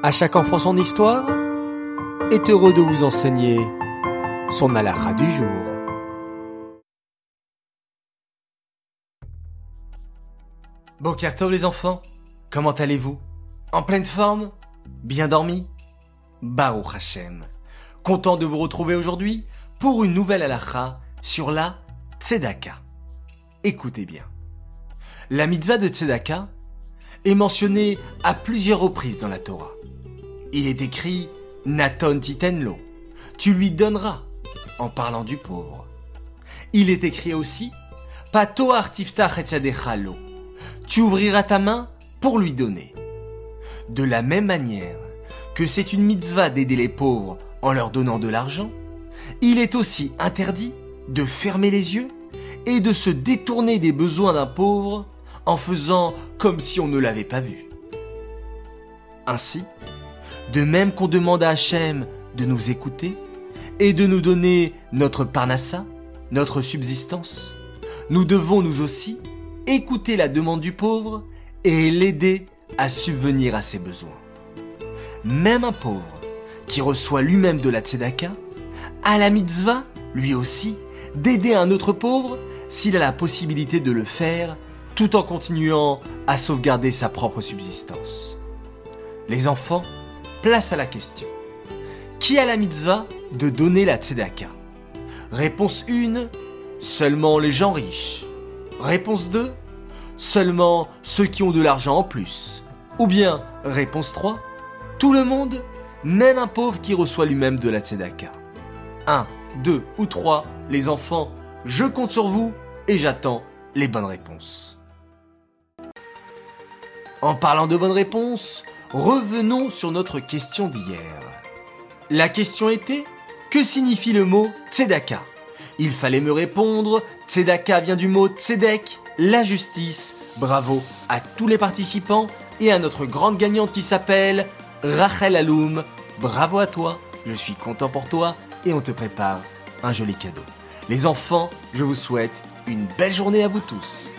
À chaque enfant son histoire est heureux de vous enseigner son alara du jour. Bokertov les enfants, comment allez-vous? En pleine forme? Bien dormi? Baruch Hashem. Content de vous retrouver aujourd'hui pour une nouvelle halakha sur la tzedaka. Écoutez bien. La mitzvah de tzedaka est mentionnée à plusieurs reprises dans la Torah. Il est écrit Naton titenlo, tu lui donneras, en parlant du pauvre. Il est écrit aussi Pato artiftach lo, tu ouvriras ta main pour lui donner. De la même manière que c'est une mitzvah d'aider les pauvres en leur donnant de l'argent, il est aussi interdit de fermer les yeux et de se détourner des besoins d'un pauvre en faisant comme si on ne l'avait pas vu. Ainsi, de même qu'on demande à Hachem de nous écouter et de nous donner notre parnassa, notre subsistance, nous devons nous aussi écouter la demande du pauvre et l'aider à subvenir à ses besoins. Même un pauvre qui reçoit lui-même de la tzedaka a la mitzvah, lui aussi, d'aider un autre pauvre s'il a la possibilité de le faire tout en continuant à sauvegarder sa propre subsistance. Les enfants, place à la question. Qui a la mitzvah de donner la tzedaka? Réponse 1, seulement les gens riches. Réponse 2, seulement ceux qui ont de l'argent en plus. Ou bien, réponse 3, tout le monde, même un pauvre qui reçoit lui-même de la tzedaka. 1, 2 ou 3, les enfants, je compte sur vous et j'attends les bonnes réponses. En parlant de bonnes réponses, revenons sur notre question d'hier. La question était que signifie le mot tzedaka? Il fallait me répondre tzedaka vient du mot tzedek, la justice. Bravo à tous les participants et à notre grande gagnante qui s'appelle Rachel Aloum. Bravo à toi, je suis content pour toi et on te prépare un joli cadeau. Les enfants, je vous souhaite une belle journée à vous tous.